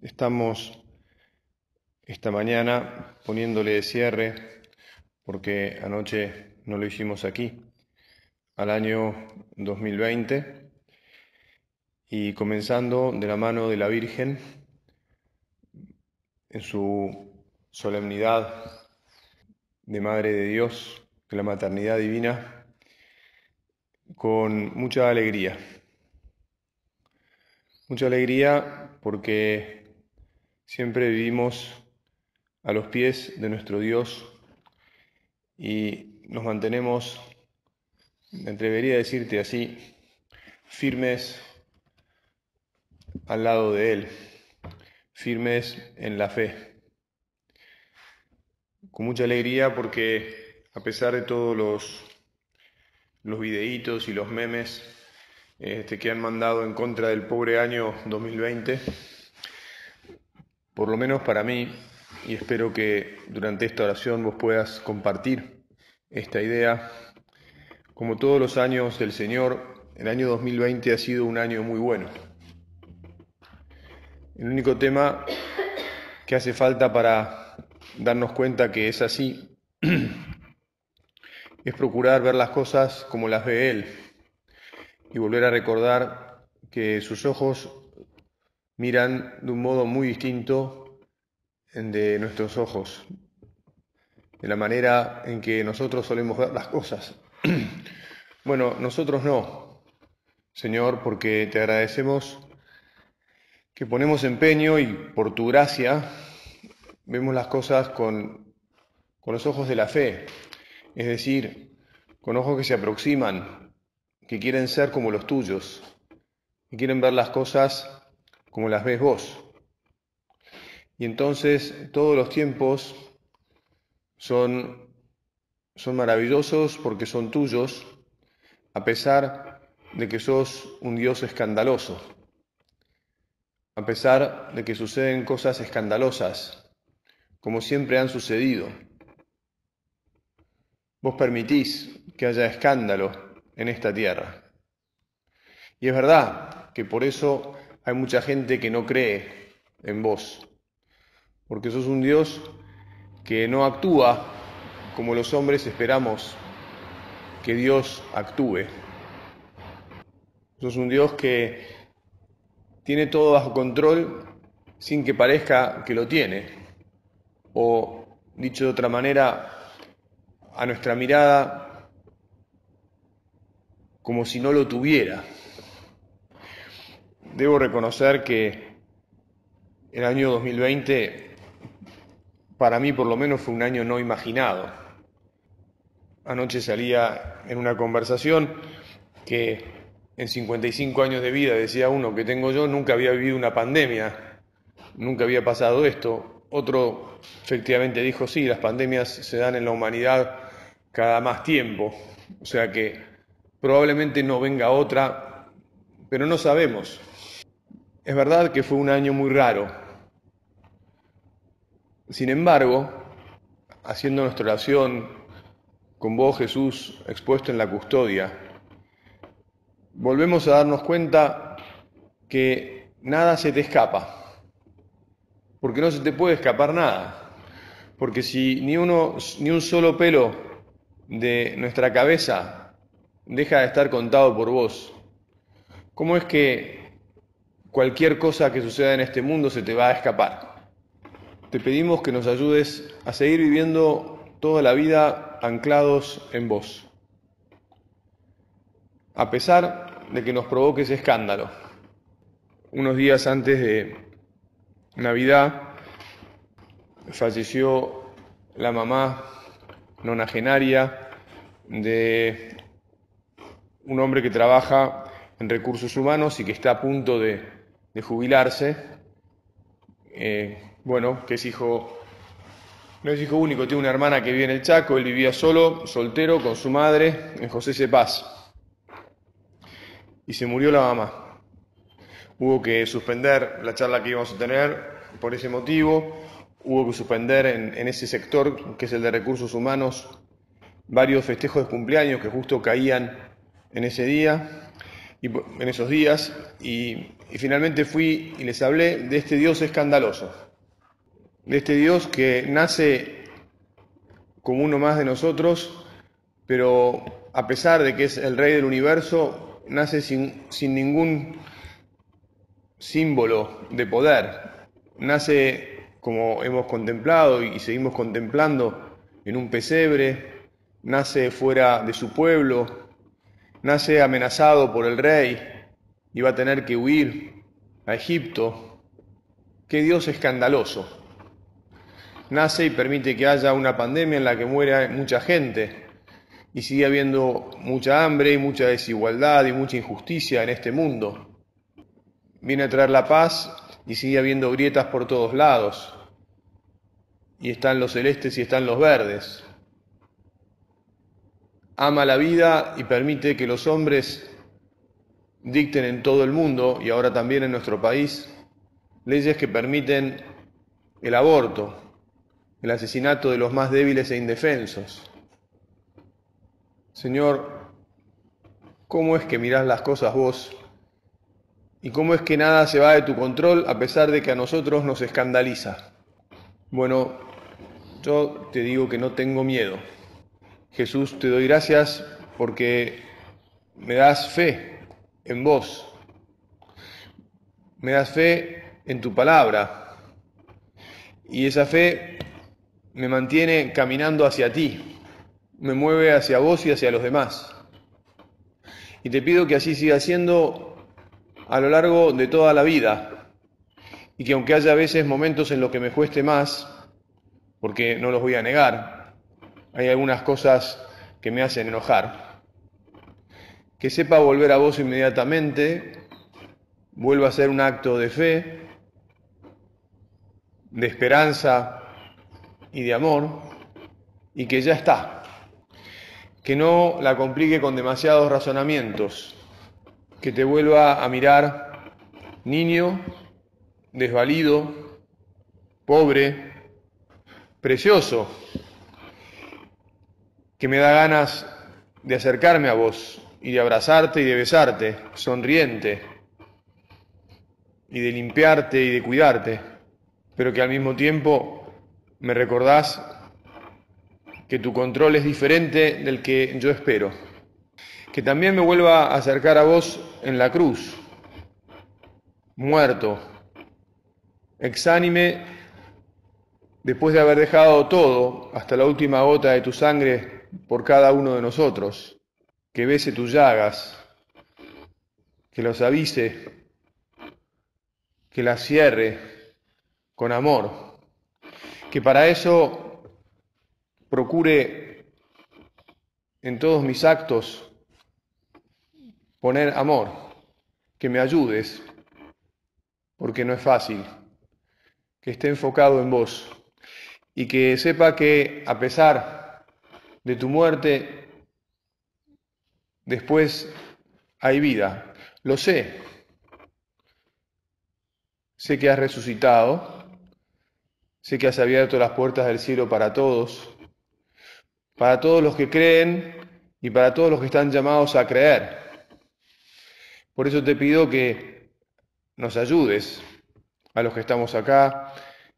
Estamos esta mañana poniéndole de cierre, porque anoche no lo hicimos aquí, al año 2020 y comenzando de la mano de la Virgen en su solemnidad de Madre de Dios, de la maternidad divina, con mucha alegría. Mucha alegría porque Siempre vivimos a los pies de nuestro Dios y nos mantenemos, me atrevería a decirte así, firmes al lado de Él, firmes en la fe. Con mucha alegría porque a pesar de todos los, los videitos y los memes este, que han mandado en contra del pobre año 2020, por lo menos para mí, y espero que durante esta oración vos puedas compartir esta idea. Como todos los años del Señor, el año 2020 ha sido un año muy bueno. El único tema que hace falta para darnos cuenta que es así es procurar ver las cosas como las ve Él y volver a recordar que sus ojos miran de un modo muy distinto de nuestros ojos, de la manera en que nosotros solemos ver las cosas. bueno, nosotros no, Señor, porque te agradecemos que ponemos empeño y por tu gracia vemos las cosas con, con los ojos de la fe, es decir, con ojos que se aproximan, que quieren ser como los tuyos, que quieren ver las cosas como las ves vos. Y entonces todos los tiempos son, son maravillosos porque son tuyos, a pesar de que sos un Dios escandaloso, a pesar de que suceden cosas escandalosas, como siempre han sucedido. Vos permitís que haya escándalo en esta tierra. Y es verdad que por eso hay mucha gente que no cree en vos, porque sos un Dios que no actúa como los hombres esperamos que Dios actúe. Sos un Dios que tiene todo bajo control sin que parezca que lo tiene. O, dicho de otra manera, a nuestra mirada, como si no lo tuviera. Debo reconocer que el año 2020 para mí por lo menos fue un año no imaginado. Anoche salía en una conversación que en 55 años de vida, decía uno que tengo yo, nunca había vivido una pandemia, nunca había pasado esto. Otro efectivamente dijo, sí, las pandemias se dan en la humanidad cada más tiempo, o sea que probablemente no venga otra, pero no sabemos. Es verdad que fue un año muy raro. Sin embargo, haciendo nuestra oración con vos, Jesús, expuesto en la custodia, volvemos a darnos cuenta que nada se te escapa, porque no se te puede escapar nada, porque si ni uno, ni un solo pelo de nuestra cabeza deja de estar contado por vos, ¿cómo es que cualquier cosa que suceda en este mundo se te va a escapar. Te pedimos que nos ayudes a seguir viviendo toda la vida anclados en vos, a pesar de que nos provoque ese escándalo. Unos días antes de Navidad falleció la mamá nonagenaria de un hombre que trabaja en recursos humanos y que está a punto de de jubilarse, eh, bueno, que es hijo, no es hijo único, tiene una hermana que vive en el Chaco, él vivía solo, soltero, con su madre, en José Cepaz. Y se murió la mamá. Hubo que suspender la charla que íbamos a tener por ese motivo, hubo que suspender en, en ese sector, que es el de recursos humanos, varios festejos de cumpleaños que justo caían en ese día. Y, en esos días y, y finalmente fui y les hablé de este Dios escandaloso, de este Dios que nace como uno más de nosotros, pero a pesar de que es el rey del universo, nace sin, sin ningún símbolo de poder, nace como hemos contemplado y seguimos contemplando en un pesebre, nace fuera de su pueblo, nace amenazado por el rey y va a tener que huir a Egipto. Qué Dios escandaloso. Nace y permite que haya una pandemia en la que muera mucha gente y sigue habiendo mucha hambre y mucha desigualdad y mucha injusticia en este mundo. Viene a traer la paz y sigue habiendo grietas por todos lados. Y están los celestes y están los verdes ama la vida y permite que los hombres dicten en todo el mundo y ahora también en nuestro país leyes que permiten el aborto, el asesinato de los más débiles e indefensos. Señor, ¿cómo es que mirás las cosas vos? ¿Y cómo es que nada se va de tu control a pesar de que a nosotros nos escandaliza? Bueno, yo te digo que no tengo miedo. Jesús, te doy gracias porque me das fe en vos, me das fe en tu palabra. Y esa fe me mantiene caminando hacia ti, me mueve hacia vos y hacia los demás. Y te pido que así siga siendo a lo largo de toda la vida. Y que aunque haya veces momentos en los que me cueste más, porque no los voy a negar, hay algunas cosas que me hacen enojar. Que sepa volver a vos inmediatamente, vuelva a ser un acto de fe, de esperanza y de amor, y que ya está. Que no la complique con demasiados razonamientos, que te vuelva a mirar niño, desvalido, pobre, precioso, que me da ganas de acercarme a vos y de abrazarte y de besarte, sonriente, y de limpiarte y de cuidarte, pero que al mismo tiempo me recordás que tu control es diferente del que yo espero. Que también me vuelva a acercar a vos en la cruz, muerto, exánime, después de haber dejado todo, hasta la última gota de tu sangre por cada uno de nosotros, que bese tus llagas, que los avise, que las cierre con amor, que para eso procure en todos mis actos poner amor, que me ayudes, porque no es fácil, que esté enfocado en vos y que sepa que a pesar de tu muerte, después hay vida. Lo sé. Sé que has resucitado. Sé que has abierto las puertas del cielo para todos. Para todos los que creen y para todos los que están llamados a creer. Por eso te pido que nos ayudes a los que estamos acá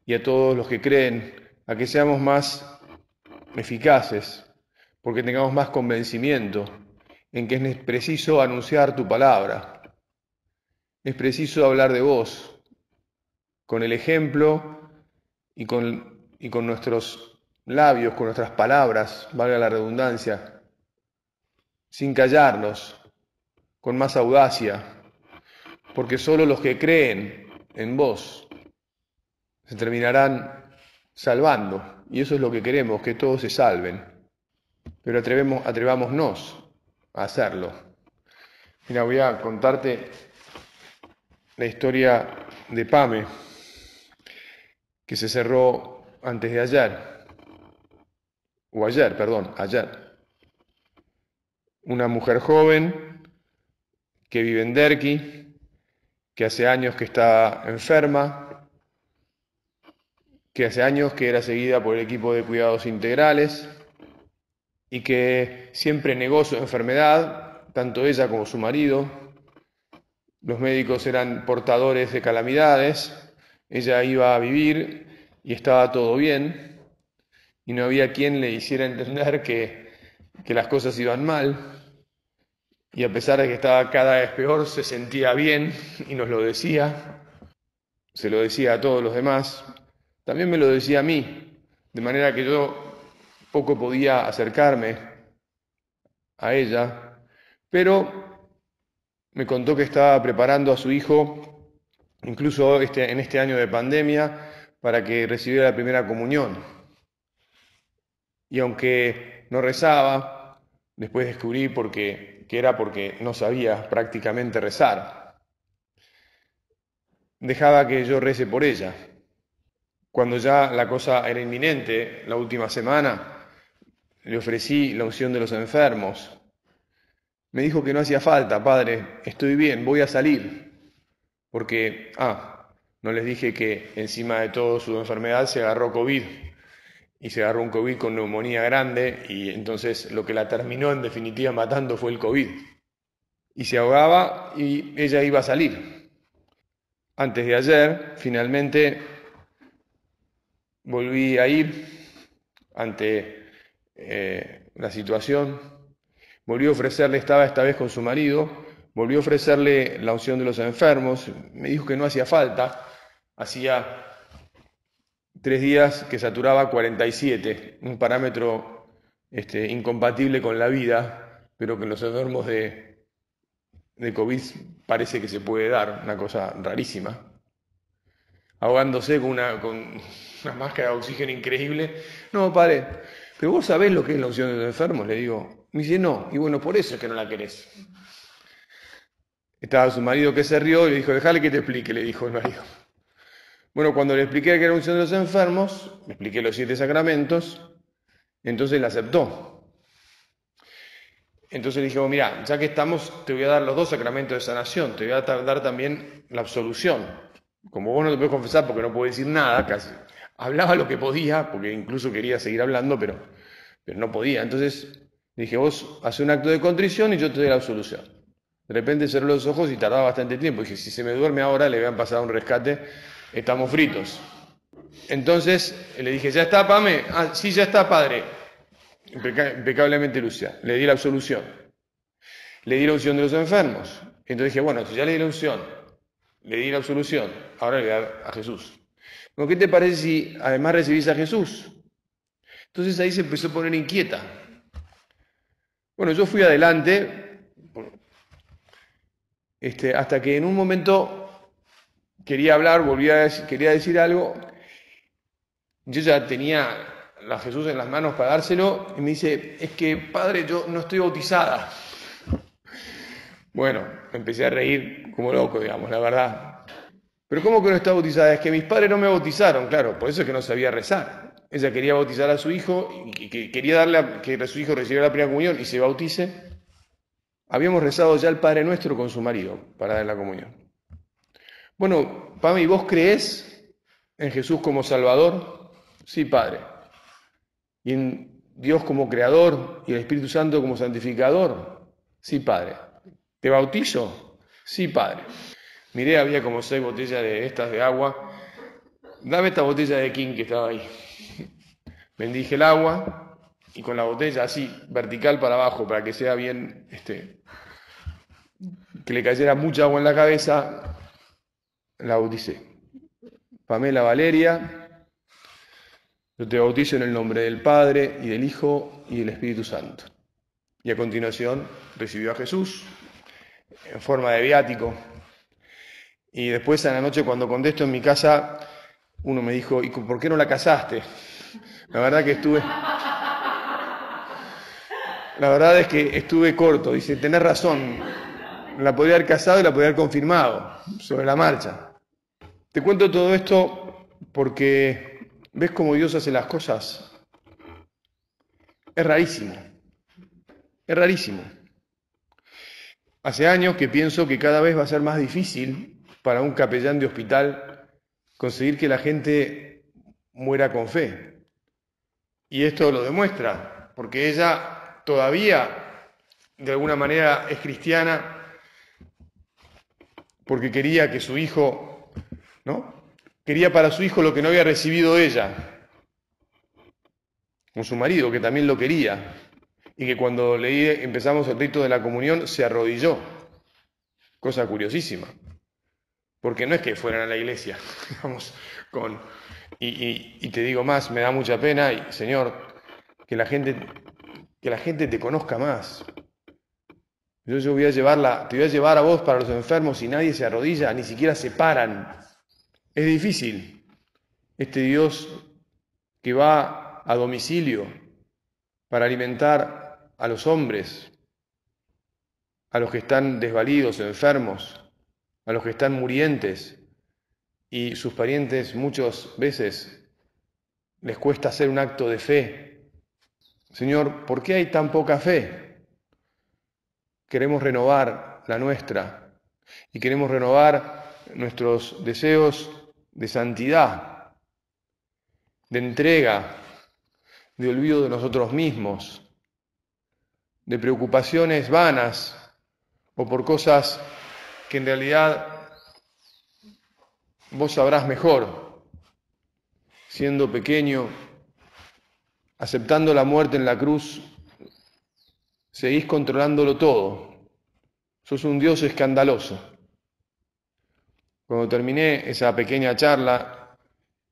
y a todos los que creen a que seamos más eficaces porque tengamos más convencimiento en que es preciso anunciar tu palabra. Es preciso hablar de vos, con el ejemplo y con, y con nuestros labios, con nuestras palabras, valga la redundancia, sin callarnos, con más audacia, porque solo los que creen en vos se terminarán salvando, y eso es lo que queremos, que todos se salven pero atrevemos, atrevámonos a hacerlo. Mira, voy a contarte la historia de Pame, que se cerró antes de ayer, o ayer, perdón, ayer. Una mujer joven que vive en Derqui, que hace años que está enferma, que hace años que era seguida por el equipo de cuidados integrales, y que siempre negó su enfermedad, tanto ella como su marido, los médicos eran portadores de calamidades, ella iba a vivir y estaba todo bien, y no había quien le hiciera entender que, que las cosas iban mal, y a pesar de que estaba cada vez peor, se sentía bien y nos lo decía, se lo decía a todos los demás, también me lo decía a mí, de manera que yo poco podía acercarme a ella, pero me contó que estaba preparando a su hijo, incluso este, en este año de pandemia, para que recibiera la primera comunión. Y aunque no rezaba, después descubrí porque, que era porque no sabía prácticamente rezar. Dejaba que yo rece por ella. Cuando ya la cosa era inminente, la última semana, le ofrecí la unción de los enfermos. Me dijo que no hacía falta, padre, estoy bien, voy a salir. Porque, ah, no les dije que encima de todo su enfermedad se agarró COVID y se agarró un COVID con neumonía grande y entonces lo que la terminó en definitiva matando fue el COVID. Y se ahogaba y ella iba a salir. Antes de ayer, finalmente, volví a ir ante eh, la situación, volví a ofrecerle, estaba esta vez con su marido, volvió a ofrecerle la unción de los enfermos, me dijo que no hacía falta, hacía tres días que saturaba 47, un parámetro este, incompatible con la vida, pero que en los enfermos de, de COVID parece que se puede dar, una cosa rarísima. Ahogándose con una, con una máscara de oxígeno increíble. No, padre, pero vos sabés lo que es la unción de los enfermos, le digo. Me dice, no, y bueno, por eso es que no la querés. Estaba su marido que se rió y le dijo, déjale que te explique, le dijo el marido. Bueno, cuando le expliqué que era unción de los enfermos, le expliqué los siete sacramentos, entonces la aceptó. Entonces le dije, mira, ya que estamos, te voy a dar los dos sacramentos de sanación, te voy a dar también la absolución. Como vos no te puedes confesar porque no puedo decir nada, casi. Hablaba lo que podía, porque incluso quería seguir hablando, pero, pero no podía. Entonces dije, vos haces un acto de contrición y yo te doy la absolución. De repente cerró los ojos y tardaba bastante tiempo. Dije, si se me duerme ahora, le a pasar un rescate estamos fritos. Entonces le dije, ¿ya está, Pame? Ah, sí, ya está, padre. impecablemente Lucia. Le di la absolución. Le di la unción de los enfermos. Entonces dije, bueno, si ya le di la unción, le di la absolución, ahora le voy a dar a Jesús. ¿Qué te parece si además recibís a Jesús? Entonces ahí se empezó a poner inquieta. Bueno, yo fui adelante este, hasta que en un momento quería hablar, volvía a quería decir algo. Yo ya tenía a Jesús en las manos para dárselo y me dice, es que padre, yo no estoy bautizada. Bueno, empecé a reír como loco, digamos, la verdad. Pero ¿cómo que no está bautizada? Es que mis padres no me bautizaron, claro, por eso es que no sabía rezar. Ella quería bautizar a su hijo y quería darle a, que su hijo recibiera la primera comunión y se bautice. Habíamos rezado ya el Padre Nuestro con su marido para dar la comunión. Bueno, Pami, ¿vos crees en Jesús como Salvador? Sí, Padre. ¿Y en Dios como Creador y el Espíritu Santo como Santificador? Sí, Padre. ¿Te bautizo? Sí, Padre. Miré, había como seis botellas de estas de agua. Dame esta botella de King que estaba ahí. Bendije el agua y con la botella así, vertical para abajo, para que sea bien, este, que le cayera mucha agua en la cabeza, la bauticé. Pamela Valeria, yo te bautizo en el nombre del Padre y del Hijo y del Espíritu Santo. Y a continuación recibió a Jesús en forma de viático. Y después a la noche cuando contesto en mi casa, uno me dijo, ¿y por qué no la casaste? La verdad que estuve... La verdad es que estuve corto. Dice, tenés razón, la podría haber casado y la podría haber confirmado sobre la marcha. Te cuento todo esto porque ves cómo Dios hace las cosas. Es rarísimo. Es rarísimo. Hace años que pienso que cada vez va a ser más difícil para un capellán de hospital conseguir que la gente muera con fe. Y esto lo demuestra, porque ella todavía, de alguna manera, es cristiana, porque quería que su hijo, ¿no? Quería para su hijo lo que no había recibido ella, con su marido, que también lo quería, y que cuando leí, empezamos el rito de la comunión se arrodilló. Cosa curiosísima. Porque no es que fueran a la iglesia, digamos, con... Y, te digo más, me da mucha pena, y Señor, que la gente, que la gente te conozca más. Yo, yo voy a llevarla, te voy a llevar a vos para los enfermos y nadie se arrodilla, ni siquiera se paran. Es difícil. Este Dios que va a domicilio para alimentar a los hombres, a los que están desvalidos, enfermos, a los que están murientes y sus parientes muchas veces les cuesta hacer un acto de fe. Señor, ¿por qué hay tan poca fe? Queremos renovar la nuestra y queremos renovar nuestros deseos de santidad, de entrega, de olvido de nosotros mismos, de preocupaciones vanas o por cosas que en realidad vos sabrás mejor, siendo pequeño, aceptando la muerte en la cruz, seguís controlándolo todo. Sos un Dios escandaloso. Cuando terminé esa pequeña charla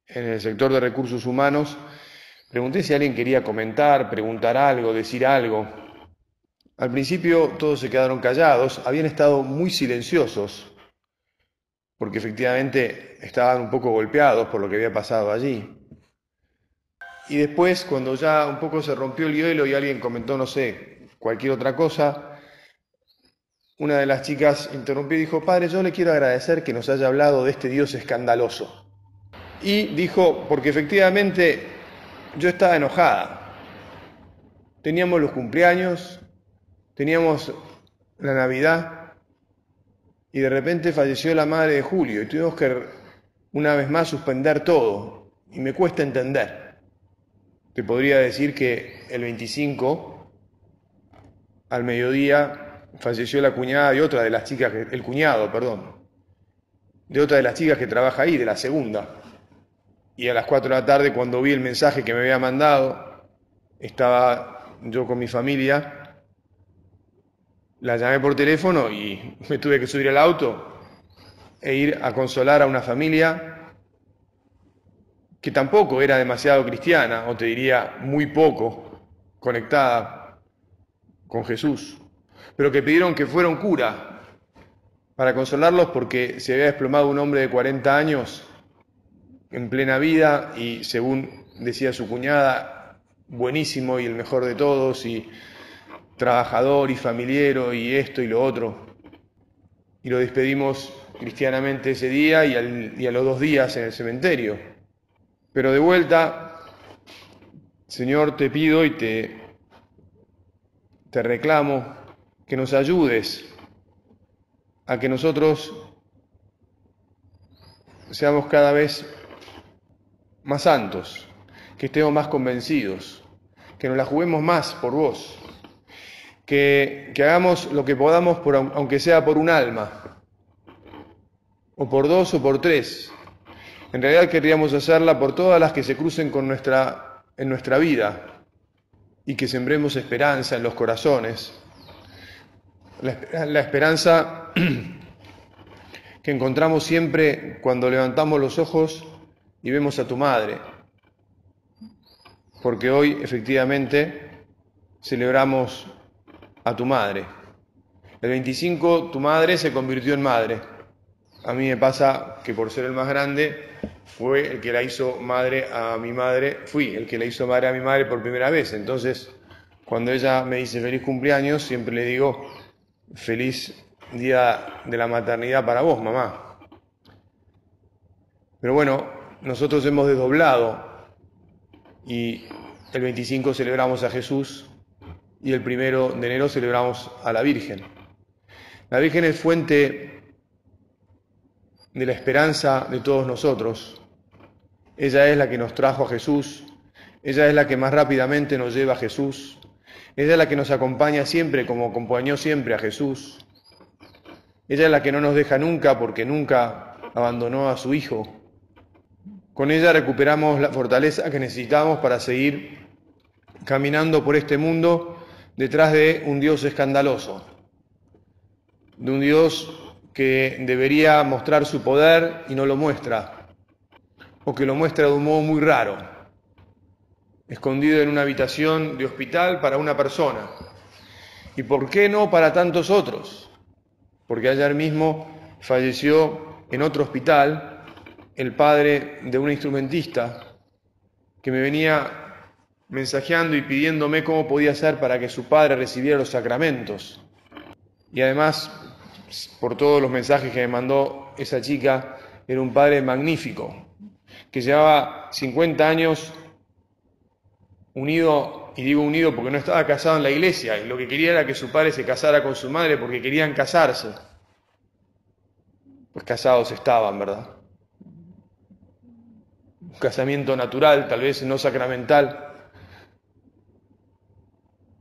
en el sector de recursos humanos, pregunté si alguien quería comentar, preguntar algo, decir algo. Al principio todos se quedaron callados, habían estado muy silenciosos, porque efectivamente estaban un poco golpeados por lo que había pasado allí. Y después, cuando ya un poco se rompió el hielo y alguien comentó, no sé, cualquier otra cosa, una de las chicas interrumpió y dijo, Padre, yo le quiero agradecer que nos haya hablado de este Dios escandaloso. Y dijo, porque efectivamente yo estaba enojada. Teníamos los cumpleaños, Teníamos la Navidad y de repente falleció la madre de Julio y tuvimos que una vez más suspender todo y me cuesta entender. Te podría decir que el 25 al mediodía falleció la cuñada de otra de las chicas, el cuñado, perdón, de otra de las chicas que trabaja ahí, de la segunda. Y a las 4 de la tarde, cuando vi el mensaje que me había mandado, estaba yo con mi familia la llamé por teléfono y me tuve que subir al auto e ir a consolar a una familia que tampoco era demasiado cristiana, o te diría muy poco conectada con Jesús, pero que pidieron que fuera un cura para consolarlos porque se había desplomado un hombre de 40 años en plena vida y según decía su cuñada, buenísimo y el mejor de todos y trabajador y familiero y esto y lo otro. Y lo despedimos cristianamente ese día y, a los dos días en el cementerio. Pero de vuelta, Señor, te pido y te, te reclamo que nos ayudes a que nosotros seamos cada vez más santos, que estemos más convencidos, que nos la juguemos más por vos que, hagamos lo que podamos, por, aunque sea por un alma, o por dos o por tres. En realidad querríamos hacerla por todas las que se crucen con nuestra, en nuestra vida y que sembremos esperanza en los corazones. La, la esperanza que encontramos siempre cuando levantamos los ojos y vemos a tu madre. Porque hoy efectivamente celebramos a tu madre. El 25 tu madre se convirtió en madre. A mí me pasa que por ser el más grande fue el que la hizo madre a mi madre, fui el que la hizo madre a mi madre por primera vez. Entonces, cuando ella me dice feliz cumpleaños, siempre le digo feliz día de la maternidad para vos, mamá. Pero bueno, nosotros hemos desdoblado y el 25 celebramos a Jesús y el primero de enero celebramos a la Virgen. La Virgen es fuente de la esperanza de todos nosotros. Ella es la que nos trajo a Jesús, ella es la que más rápidamente nos lleva a Jesús, ella es la que nos acompaña siempre como acompañó siempre a Jesús. Ella es la que no nos deja nunca porque nunca abandonó a su hijo. Con ella recuperamos la fortaleza que necesitamos para seguir caminando por este mundo detrás de un Dios escandaloso, de un Dios que debería mostrar su poder y no lo muestra, o que lo muestra de un modo muy raro, escondido en una habitación de hospital para una persona. ¿Y por qué no para tantos otros? Porque ayer mismo falleció en otro hospital el padre de un instrumentista que me venía mensajeando y pidiéndome cómo podía hacer para que su padre recibiera los sacramentos. Y además, por todos los mensajes que me mandó esa chica, era un padre magnífico, que llevaba 50 años unido, y digo unido porque no estaba casado en la iglesia, y lo que quería era que su padre se casara con su madre porque querían casarse. Pues casados estaban, ¿verdad? Un casamiento natural, tal vez no sacramental,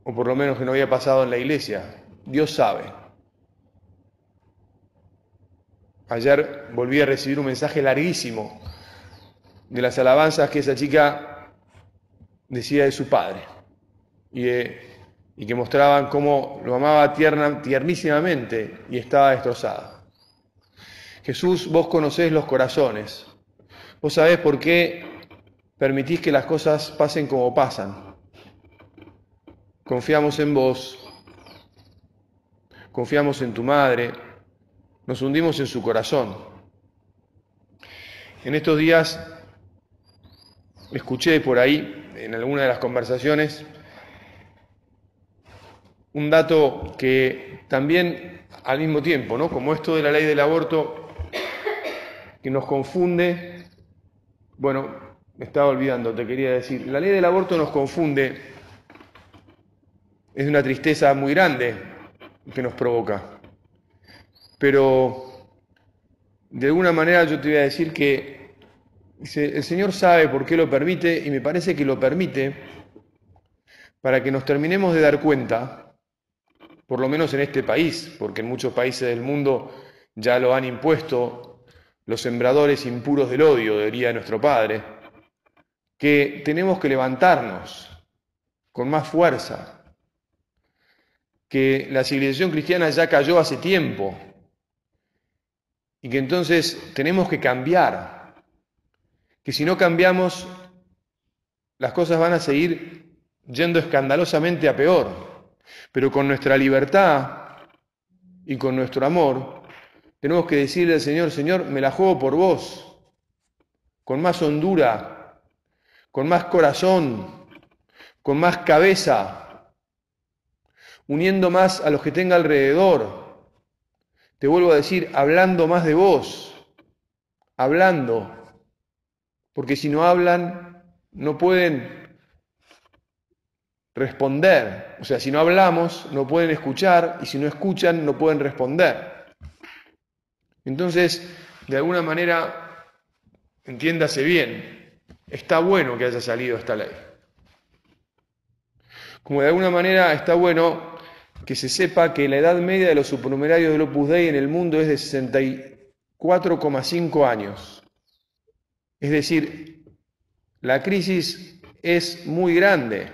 o por lo menos que no había pasado en la iglesia. Dios sabe. Ayer volví a recibir un mensaje larguísimo de las alabanzas que esa chica decía de su padre y, y que mostraban cómo lo amaba tiernísimamente y estaba destrozada. Jesús, vos conocés los corazones, vos sabés por qué permitís que las cosas pasen como pasan. Confiamos en vos, confiamos en tu madre, nos hundimos en su corazón. En estos días escuché por ahí, en alguna de las conversaciones, un dato que también al mismo tiempo, ¿no? Como esto de la ley del aborto, que nos confunde, bueno, me estaba olvidando, te quería decir, la ley del aborto nos confunde, es una tristeza muy grande que nos provoca, pero de alguna manera yo te voy a decir que el Señor sabe por qué lo permite y me parece que lo permite para que nos terminemos de dar cuenta, por lo menos en este país, porque en muchos países del mundo ya lo han impuesto los sembradores impuros del odio, diría nuestro Padre, que tenemos que levantarnos con más fuerza, que la civilización cristiana ya cayó hace tiempo y que entonces tenemos que cambiar que si no cambiamos, las cosas van a seguir yendo escandalosamente a peor. Pero con nuestra libertad y con nuestro amor, tenemos que decirle al Señor, Señor, me la juego por vos, con más hondura, con más corazón, con más cabeza, uniendo más a los que tenga alrededor. Te vuelvo a decir, hablando más de vos, hablando, porque si no hablan, no pueden responder. O sea, si no hablamos, no pueden escuchar, y si no escuchan, no pueden responder. Entonces, de alguna manera, entiéndase bien, está bueno que haya salido esta ley. Como de alguna manera está bueno que se sepa que la edad media de los supernumerarios del Opus Dei en el mundo es de 64,5 años. Es decir, la crisis es muy grande.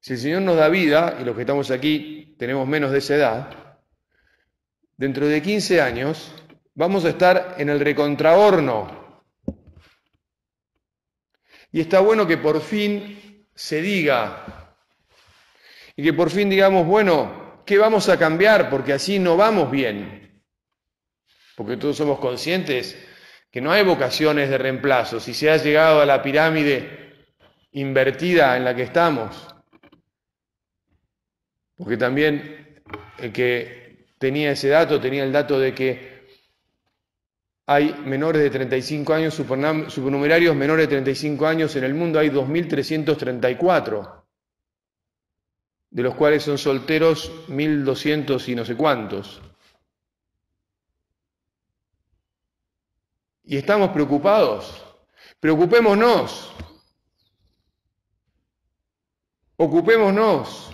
Si el Señor nos da vida, y los que estamos aquí tenemos menos de esa edad, dentro de 15 años vamos a estar en el recontrahorno. Y está bueno que por fin se diga, y que por fin digamos, bueno, ¿qué vamos a cambiar? Porque así no vamos bien. Porque todos somos conscientes que no hay vocaciones de reemplazo. Si se ha llegado a la pirámide invertida en la que estamos, porque también el que tenía ese dato tenía el dato de que hay menores de 35 años, supernumerarios menores de 35 años en el mundo, hay 2.334, de los cuales son solteros 1.200 y no sé cuántos. y estamos preocupados. Preocupémonos. Ocupémonos.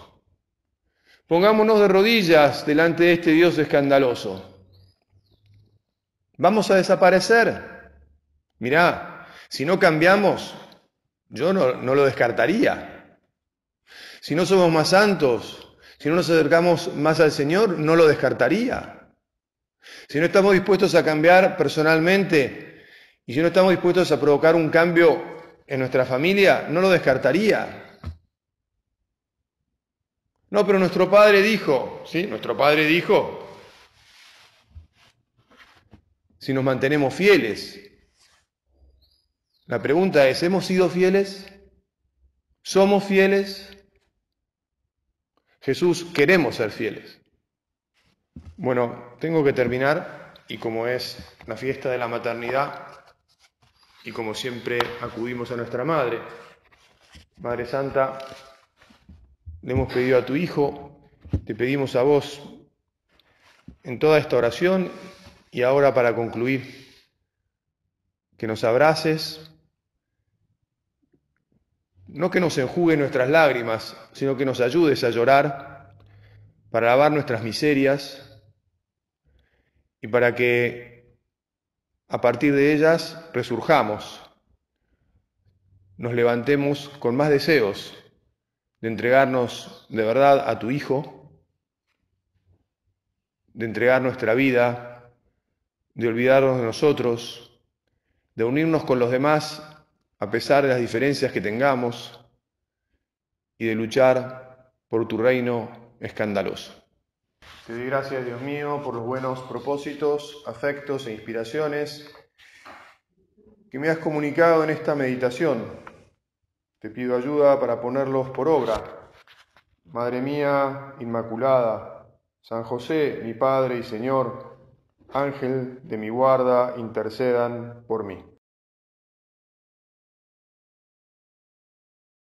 Pongámonos de rodillas delante de este Dios escandaloso. ¿Vamos a desaparecer? Mirá, si no cambiamos, yo no, no lo descartaría. Si no somos más santos, si no nos acercamos más al Señor, no lo descartaría. Si no estamos dispuestos a cambiar personalmente y si no estamos dispuestos a provocar un cambio en nuestra familia, no lo descartaría. No, pero nuestro padre dijo, ¿sí? Nuestro padre dijo, si nos mantenemos fieles. La pregunta es, ¿hemos sido fieles? ¿Somos fieles? Jesús, queremos ser fieles. Bueno, tengo que terminar y como es la fiesta de la maternidad y como siempre acudimos a nuestra Madre, Madre Santa, le hemos pedido a tu Hijo, te pedimos a vos en toda esta oración y ahora para concluir, que nos abraces, no que nos enjugue nuestras lágrimas, sino que nos ayudes a llorar para lavar nuestras miserias y para que a partir de ellas resurjamos, nos levantemos con más deseos de entregarnos de verdad a tu Hijo, de entregar nuestra vida, de olvidarnos de nosotros, de unirnos con los demás a pesar de las diferencias que tengamos y de luchar por tu reino escandaloso. Te doy gracias, Dios mío, por los buenos propósitos, afectos e inspiraciones que me has comunicado en esta meditación te pido ayuda para ponerlos por obra. Madre mía Inmaculada, San José, mi Padre y Señor, Ángel de mi guarda, intercedan por mí.